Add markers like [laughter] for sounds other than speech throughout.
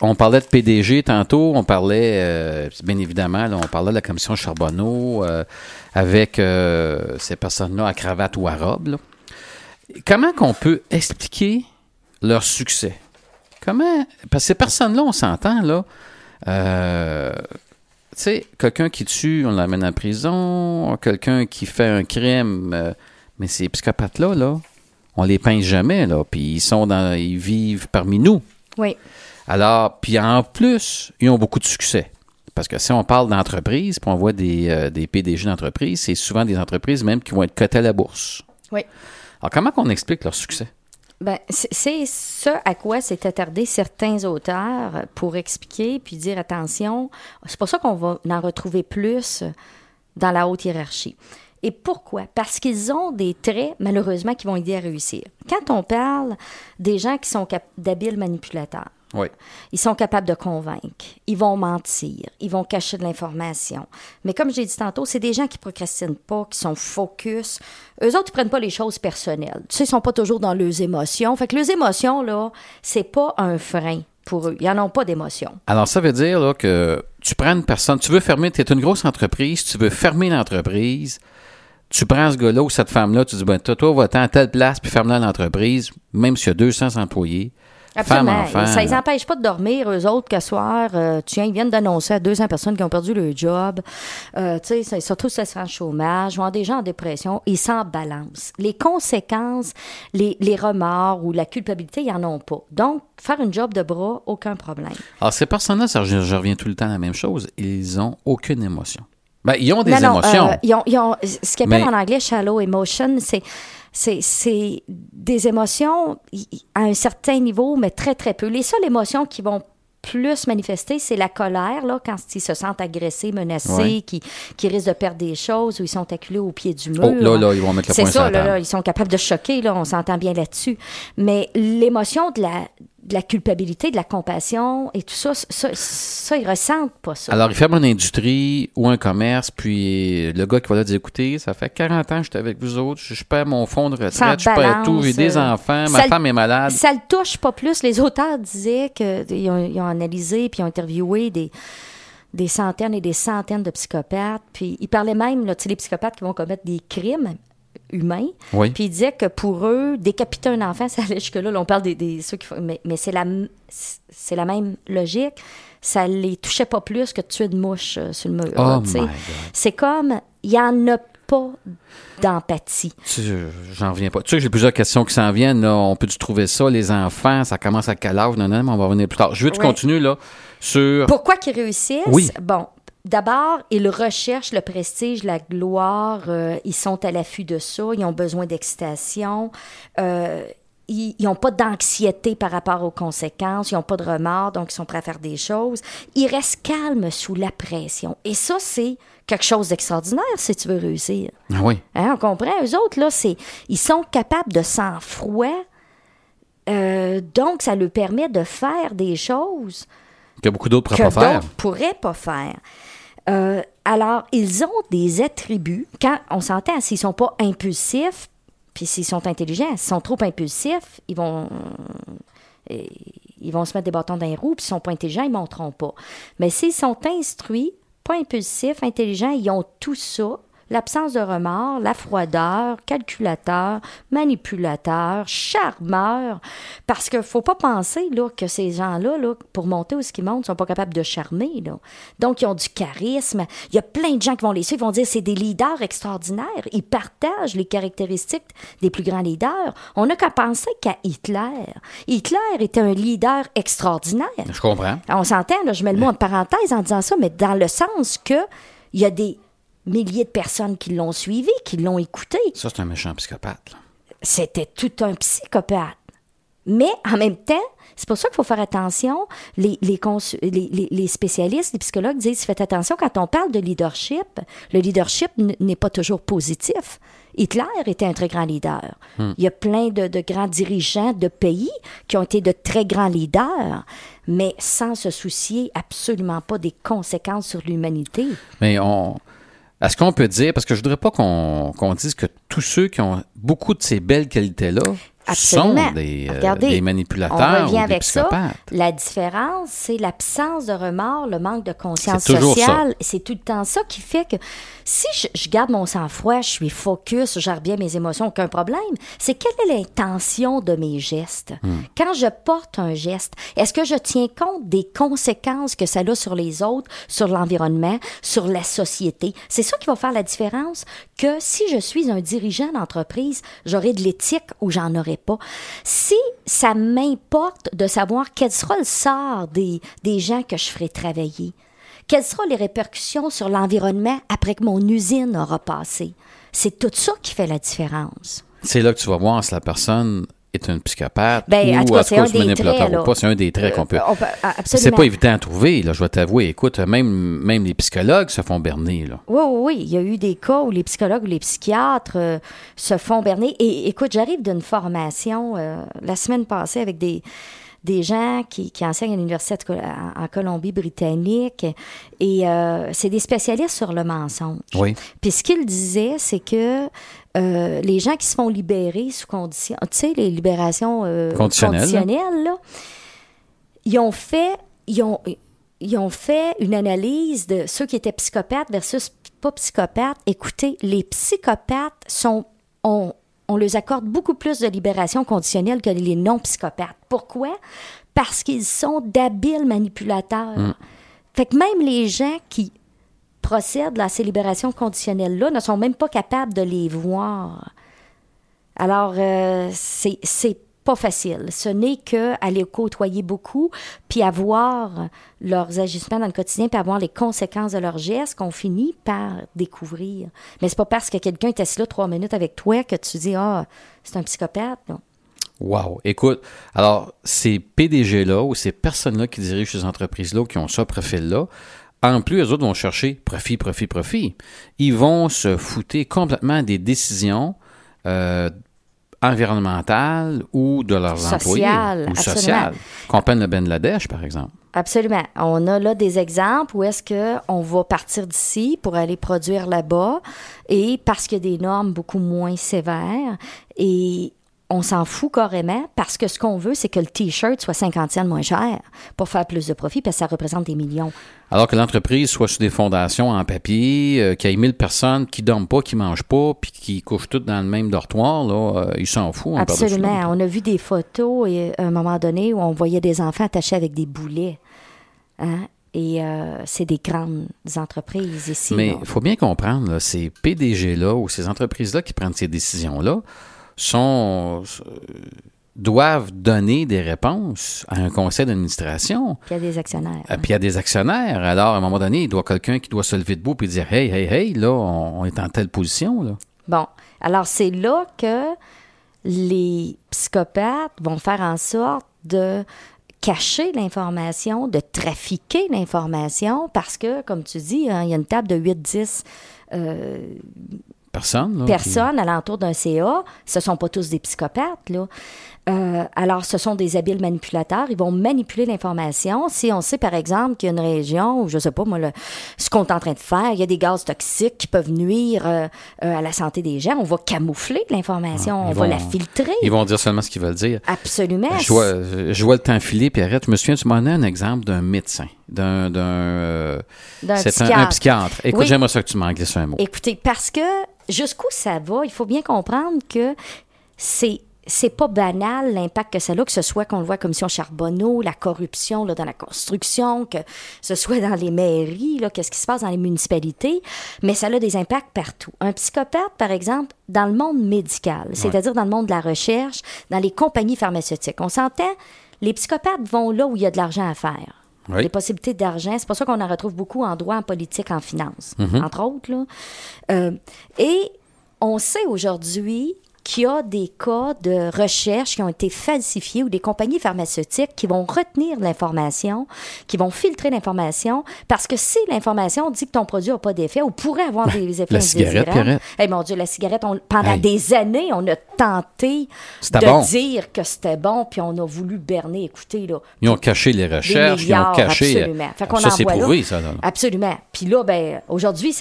On parlait de PDG tantôt, on parlait, euh, bien évidemment, on parlait de la commission Charbonneau euh, avec euh, ces personnes-là à cravate ou à robe. Comment qu'on peut expliquer leur succès? Comment. Parce que ces personnes-là, on s'entend, là. tu sais, quelqu'un qui tue, on l'amène en prison. Quelqu'un qui fait un crime. mais ces psychopathes-là, là, on les pince jamais, là. Puis ils sont dans. Ils vivent parmi nous. Oui. Alors, puis en plus, ils ont beaucoup de succès. Parce que si on parle d'entreprise, puis on voit des, euh, des PDG d'entreprise, c'est souvent des entreprises même qui vont être cotées à la bourse. Oui. Alors, comment qu'on explique leur succès? Ben, c'est ce à quoi s'est attardé certains auteurs pour expliquer puis dire attention. C'est pour ça qu'on va en retrouver plus dans la haute hiérarchie. Et pourquoi? Parce qu'ils ont des traits, malheureusement, qui vont aider à réussir. Quand on parle des gens qui sont d'habiles manipulateurs, Oui. ils sont capables de convaincre. Ils vont mentir. Ils vont cacher de l'information. Mais comme j'ai dit tantôt, c'est des gens qui procrastinent pas, qui sont focus. Eux autres, ils prennent pas les choses personnelles. Tu sais, ils sont pas toujours dans leurs émotions. Fait que leurs émotions, là, c'est pas un frein pour eux. Ils en ont pas d'émotions. Alors, ça veut dire là, que tu prends une personne, tu veux fermer, tu es une grosse entreprise, tu veux fermer l'entreprise, tu prends ce gars-là ou cette femme-là, tu dis, ben, toi, toi, va-t'en à telle place, puis ferme-la l'entreprise, même s'il y a 200 employés. Femme, Absolument. enfant. Ça les empêche pas de dormir, eux autres, qu'à soir, euh, tiens, ils viennent d'annoncer à 200 personnes qui ont perdu leur job. Euh, tu sais, surtout si ça sera en chômage, ou des gens en dépression, ils s'en balancent. Les conséquences, les, les remords ou la culpabilité, ils en ont pas. Donc, faire une job de bras, aucun problème. Alors, ces personnes-là, je, je reviens tout le temps à la même chose, ils ont aucune émotion. Ben, ils ont des non, non, émotions. euh, ils ont, ils ont- ce qu'ils appellent Mais- en anglais shallow emotion, c'est, des émotions à un certain niveau, mais très, très peu. Les seules émotions qui vont plus manifester, c'est la colère, là, quand ils se sentent agressés, menacés, Ouais. qui, qui risquent de perdre des choses ou ils sont acculés au pied du mur. Oh, là, là, ils vont mettre le C'est poing sur ça, la là, là, table. ils sont capables de choquer, là, on s'entend bien là-dessus. Mais l'émotion de la, de la culpabilité, de la compassion et tout ça, ça, ça, ils ressentent pas ça. Alors, ils ferment une industrie ou un commerce, puis le gars qui va là dit écoutez, ça fait 40 ans que j'étais avec vous autres, je, perds mon fonds de retraite, je perds tout, j'ai des euh, enfants, ma femme est malade. Ça le touche pas plus. Les auteurs disaient qu'ils ont, ils ont analysé puis ils ont interviewé des, des centaines et des centaines de psychopathes. Puis ils parlaient même, là, tu sais, les psychopathes qui vont commettre des crimes humains. Oui. Puis ils disaient que pour eux, décapiter un enfant, [laughs] ça allait jusque-là. Là, on parle des, des ceux qui font, mais, mais c'est la, la même logique. Ça les touchait pas plus que de tuer une mouche euh, sur le mur. Oh. C'est comme, il y en a pas d'empathie. J'en reviens pas. Tu sais j'ai plusieurs questions qui s'en viennent. Là. On peut-tu trouver ça, les enfants, ça commence à quel âge? Non, non, mais on va revenir plus tard. Je veux que tu Ouais. continues là, sur... Pourquoi qu'ils réussissent? Oui. Bon, d'abord, ils recherchent le prestige, la gloire. euh, ils sont à l'affût de ça. Ils ont besoin d'excitation. euh, ils n'ont pas d'anxiété par rapport aux conséquences. Ils n'ont pas de remords, donc ils sont prêts à faire des choses. Ils restent calmes sous la pression. Et ça, c'est quelque chose d'extraordinaire si tu veux réussir. Ah oui. Hein, on comprend? Eux autres, là, c'est, ils sont capables de sang-froid. Euh, donc, ça leur permet de faire des choses Que beaucoup d'autres que pourraient pas faire. d'autres pourraient pas faire. Euh, alors, ils ont des attributs. Quand on s'entend, s'ils sont pas impulsifs, puis s'ils sont intelligents, s'ils sont trop impulsifs, ils vont, ils vont se mettre des bâtons dans les roues, puis s'ils sont pas intelligents, ils monteront pas. Mais s'ils sont instruits, pas impulsifs, intelligents, ils ont tout ça. L'absence de remords, la froideur, calculateur, manipulateur, charmeur. Parce qu'il faut pas penser là, que ces gens-là, là, pour monter où ce qu'ils montent, sont pas capables de charmer. Là. Donc, ils ont du charisme. Il y a plein de gens qui vont les suivre, vont dire c'est des leaders extraordinaires. Ils partagent les caractéristiques des plus grands leaders. On n'a qu'à penser qu'à Hitler. Hitler était un leader extraordinaire. Je comprends. On s'entend, là, je mets le mot en parenthèse en disant ça, mais dans le sens que il y a des milliers de personnes qui l'ont suivi, qui l'ont écouté. Ça, c'est un méchant psychopathe. là. C'était tout un psychopathe. Mais en même temps, c'est pour ça qu'il faut faire attention. Les, les, consu- les, les- les spécialistes, les psychologues disent faites attention quand on parle de leadership. Le leadership n- n'est pas toujours positif. Hitler était un très grand leader. Il y a plein de, de grands dirigeants de pays qui ont été de très grands leaders, mais sans se soucier absolument pas des conséquences sur l'humanité. Mais on. Est-ce qu'on peut dire, parce que je voudrais pas qu'on dise que tous ceux qui ont beaucoup de ces belles qualités-là Absolument. sont des, euh, Regardez, des On manipulateurs revient ou des avec ça. La différence, c'est l'absence de remords, le manque de conscience sociale. C'est tout le temps ça qui fait que si je, je garde mon sang-froid, je suis focus, je gère bien mes émotions, aucun problème. C'est quelle est l'intention de mes gestes? Hmm. Quand je porte un geste, est-ce que je tiens compte des conséquences que ça a sur les autres, sur l'environnement, sur la société? C'est ça qui va faire la différence? Que si je suis un dirigeant d'entreprise, j'aurai de l'éthique ou j'en aurai pas. Si ça m'importe de savoir quel sera le sort des, des gens que je ferai travailler, quelles seront les répercussions sur l'environnement après que mon usine aura passé, c'est tout ça qui fait la différence. C'est là que tu vas voir si la personne est un psychopathe Ben, ou c'est un des traits, ou pas. C'est un des traits qu'on peut. Euh, on peut- C'est pas évident à trouver, là, je vais t'avouer. Écoute, même, même les psychologues se font berner, là. Oui, oui, oui. Il y a eu des cas où les psychologues ou les psychiatres euh, se font berner. Et écoute, j'arrive d'une formation euh, la semaine passée avec des, des gens qui, qui enseignent à l'Université en, en Colombie-Britannique. Et euh, c'est des spécialistes sur le mensonge. Oui. Puis ce qu'ils disaient, c'est que euh, les gens qui se font libérer sous condition, tu sais, les libérations euh, Conditionnelles. conditionnelles, là, ils ont fait, ils ont, ils ont fait une analyse de ceux qui étaient psychopathes versus pas psychopathes. Écoutez, les psychopathes sont, on, on leur accorde beaucoup plus de libération conditionnelle que les non-psychopathes. Pourquoi? Parce qu'ils sont d'habiles manipulateurs. Fait que même les gens qui procèdent à ces libérations conditionnelles-là ne sont même pas capables de les voir. Alors, euh, c'est c'est pas facile. Ce n'est que les côtoyer beaucoup, puis à voir leurs agissements dans le quotidien, puis à voir les conséquences de leurs gestes qu'on finit par découvrir. Mais c'est pas parce que quelqu'un est assis là trois minutes avec toi que tu dis ah c'est un psychopathe. Non. Wow. Écoute, alors, ces PDG-là ou ces personnes-là qui dirigent ces entreprises-là, qui ont ce profil-là, en plus, eux autres vont chercher profit, profit, profit. Ils vont se fouter complètement des décisions euh, environnementales ou de leurs employés. Ou sociales. Qu'on peine le Bangladesh, par exemple. Absolument. On a là des exemples où est-ce que on va partir d'ici pour aller produire là-bas et parce qu'il y a des normes beaucoup moins sévères et on s'en fout carrément parce que ce qu'on veut, c'est que le T-shirt soit 50 cents moins cher pour faire plus de profit parce que ça représente des millions. Alors que l'entreprise soit sur des fondations en papier, euh, qu'il y ait 1000 personnes qui dorment pas, qui mangent pas, puis qui couchent toutes dans le même dortoir, là, euh, ils s'en foutent. Absolument. On a vu des photos et, à un moment donné où on voyait des enfants attachés avec des boulets. Hein? Et euh, c'est des grandes entreprises ici. Mais il faut bien comprendre, là, ces PDG-là ou ces entreprises-là qui prennent ces décisions-là sont euh, doivent donner des réponses à un conseil d'administration. Puis il y a des actionnaires. euh, Puis il y a des actionnaires. Alors, à un moment donné, il doit quelqu'un qui doit se lever debout et dire Hey, hey, hey, là, on, on est en telle position. Là. Bon, alors c'est là que les psychopathes vont faire en sorte de cacher l'information, de trafiquer l'information, parce que, comme tu dis, hein, il y a une table de 8-10 euh, Personne. Là, personnes alentour d'un CA. Ce ne sont pas tous des psychopathes, là. Euh, alors, ce sont des habiles manipulateurs. Ils vont manipuler l'information. Si on sait, par exemple, qu'il y a une région où, je sais pas, moi, le- ce qu'on est en train de faire, il y a des gaz toxiques qui peuvent nuire euh, euh, à la santé des gens, on va camoufler l'information, Ah, on va la filtrer. Ils vont dire seulement ce qu'ils veulent dire. Absolument. Je vois, je vois le temps filer, puis arrête. Je me souviens, tu m'en as un exemple d'un médecin, d'un. d'un euh, c'est un- psychiatre. un, psychiatre. Écoute, Oui. j'aimerais ça que tu m'en glisses un mot. Écoutez, parce que jusqu'où ça va, il faut bien comprendre que c'est c'est pas banal l'impact que ça a, que ce soit qu'on le voit comme si on Charbonneau, la corruption là, dans la construction, que ce soit dans les mairies, là, qu'est-ce qui se passe dans les municipalités, mais ça a des impacts partout. Un psychopathe, par exemple, dans le monde médical, c'est-à-dire dans le monde de la recherche, dans les compagnies pharmaceutiques. On s'entend, les psychopathes vont là où il y a de l'argent à faire. Oui. Les possibilités d'argent, c'est pour ça qu'on en retrouve beaucoup en droit, en politique, en finance, Mm-hmm. entre autres. Là. Euh, et on sait aujourd'hui qu'il y a des cas de recherche qui ont été falsifiés ou des compagnies pharmaceutiques qui vont retenir l'information, qui vont filtrer l'information, parce que si l'information dit que ton produit n'a pas d'effet ou pourrait avoir des effets la cigarette, eh mon Dieu, la cigarette, on- pendant Hey. des années, on a tenté de bon. dire que c'était bon, puis on a voulu berner. Écoutez, là, Ils ont caché les des recherches, ils ont caché. absolument. Fait ça, c'est là. prouvé, ça. là. Absolument. Puis là, ben, aujourd'hui,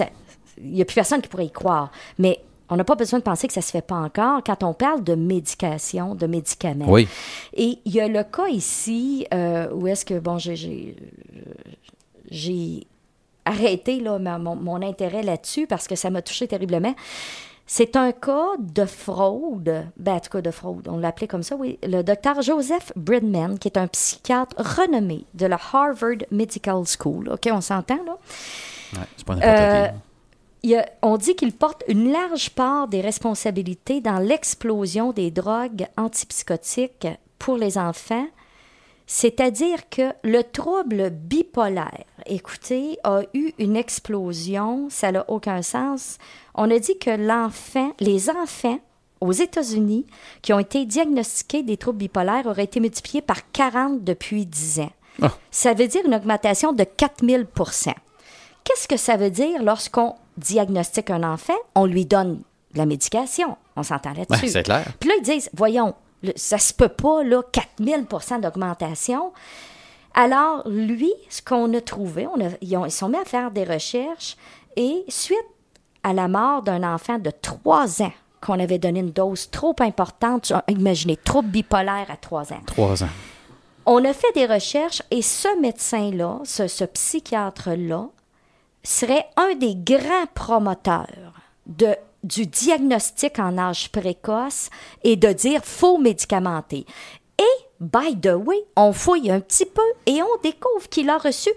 il n'y a plus personne qui pourrait y croire. Mais On n'a pas besoin de penser que ça ne se fait pas encore quand on parle de médication, de médicaments. Oui. Et il y a le cas ici euh, où est-ce que, bon, j'ai- j'ai arrêté là, ma- mon, mon intérêt là-dessus parce que ça m'a touché terriblement. C'est un cas de fraude, ben, en tout cas de fraude, on l'appelait comme ça, oui. Le docteur Joseph Bridman, qui est un psychiatre renommé de la Harvard Medical School, OK, on s'entend là? Ouais, c'est pas n'importe Euh, qui. Il y a- on dit qu'il porte une large part des responsabilités dans l'explosion des drogues antipsychotiques pour les enfants. C'est-à-dire que le trouble bipolaire, écoutez, a eu une explosion, ça n'a aucun sens. On a dit que l'enfant, les enfants aux États-Unis qui ont été diagnostiqués des troubles bipolaires auraient été multipliés par 40 depuis 10 ans. Ah. Ça veut dire une augmentation de 4000% Qu'est-ce que ça veut dire lorsqu'on diagnostique un enfant? On lui donne de la médication. On s'entend là-dessus. Ouais, c'est clair. Puis là, ils disent, voyons, le- ça se peut pas, là, 4000 d'augmentation. Alors, lui, ce qu'on a trouvé, on a- ils, ont- ils sont mis à faire des recherches et suite à la mort d'un enfant de 3 ans, qu'on avait donné une dose trop importante, imaginez, trouble bipolaire à 3 ans. Trois ans. On a fait des recherches et ce médecin-là, ce, ce psychiatre-là, serait un des grands promoteurs de, du diagnostic en âge précoce et de dire faux médicamenté. Et, by the way, on fouille un petit peu et on découvre qu'il a reçu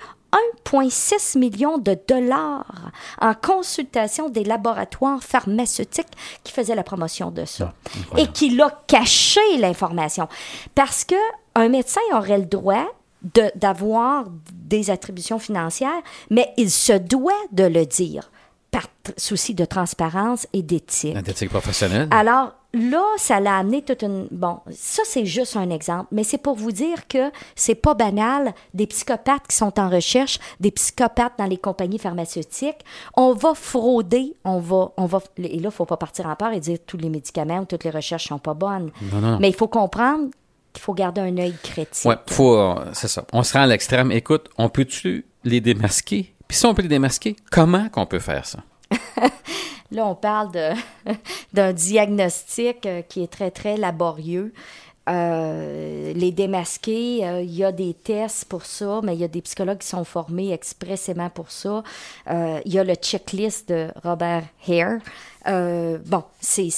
1,6 million de dollars en consultation des laboratoires pharmaceutiques qui faisaient la promotion de ça. et qu'il a caché l'information. Parce que un médecin aurait le droit de- d'avoir des attributions financières, mais il se doit de le dire par souci de transparence et d'éthique. L'éthique professionnelle. Alors là, ça l'a amené toute une. Bon, ça c'est juste un exemple, mais c'est pour vous dire que c'est pas banal des psychopathes qui sont en recherche, des psychopathes dans les compagnies pharmaceutiques. On va frauder, on va, on va. Et là, il faut pas partir en peur et dire tous les médicaments ou toutes les recherches sont pas bonnes. Non, non, non. Mais il faut comprendre qu'il faut garder un œil critique. Ouais, faut, euh, c'est ça. On se rend à l'extrême. Écoute, on peut-tu les démasquer? Puis si on peut les démasquer, comment qu'on peut faire ça? [laughs] Là, on parle [laughs] d'un diagnostic euh, qui est très, très laborieux. Euh, les démasquer, euh, il y a des tests pour ça, mais il y a des psychologues qui sont formés expressément pour ça. Euh, il y a le checklist de Robert Hare. Euh, bon, c'est...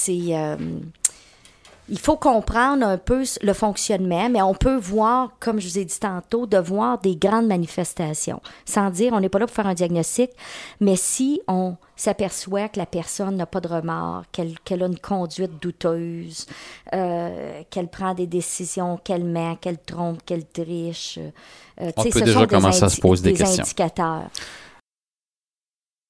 il faut comprendre un peu le fonctionnement, mais on peut voir, comme je vous ai dit tantôt, de voir des grandes manifestations. Sans dire, on n'est pas là pour faire un diagnostic, mais si on s'aperçoit que la personne n'a pas de remords, qu'elle a une conduite douteuse, euh, qu'elle prend des décisions, qu'elle ment, qu'elle trompe, qu'elle triche. euh, On peut ce déjà des commencer à se poser des questions. indicateurs.